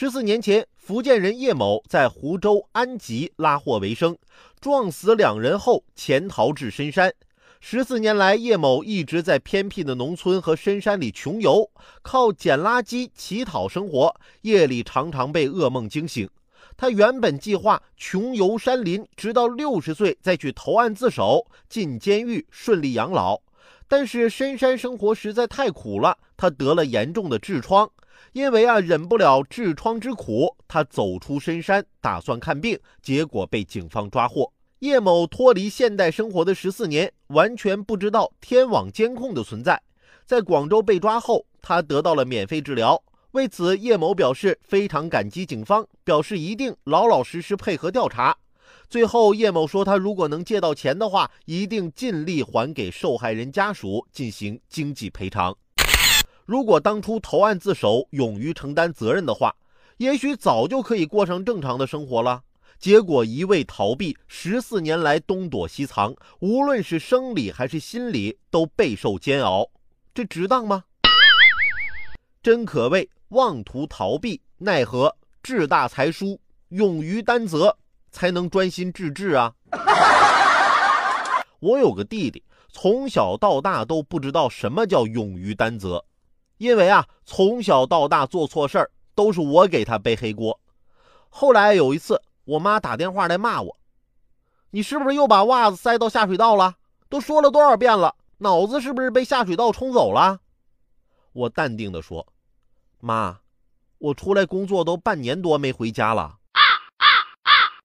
十四年前，福建人叶某在湖州安吉拉货为生，撞死两人后潜逃至深山。十四年来，叶某一直在偏僻的农村和深山里穷游，靠捡垃圾乞讨生活，夜里常常被噩梦惊醒。他原本计划穷游山林，直到六十岁再去投案自首，进监狱顺利养老。但是深山生活实在太苦了，他得了严重的痔疮。因为啊忍不了痔疮之苦，他走出深山，打算看病，结果被警方抓获。叶某脱离现代生活的十四年，完全不知道天网监控的存在。在广州被抓后，他得到了免费治疗。为此，叶某表示非常感激警方，表示一定老老实实配合调查。最后，叶某说，他如果能借到钱的话，一定尽力还给受害人家属进行经济赔偿。如果当初投案自首，勇于承担责任的话，也许早就可以过上正常的生活了。结果一味逃避，十四年来东躲西藏，无论是生理还是心理都备受煎熬，这值当吗？真可谓。妄图逃避，奈何志大才疏，勇于担责，才能专心致志啊！我有个弟弟，从小到大都不知道什么叫勇于担责，因为啊，从小到大做错事儿都是我给他背黑锅。后来有一次，我妈打电话来骂我：“你是不是又把袜子塞到下水道了？都说了多少遍了，脑子是不是被下水道冲走了？”我淡定地说。妈，我出来工作都半年多没回家了。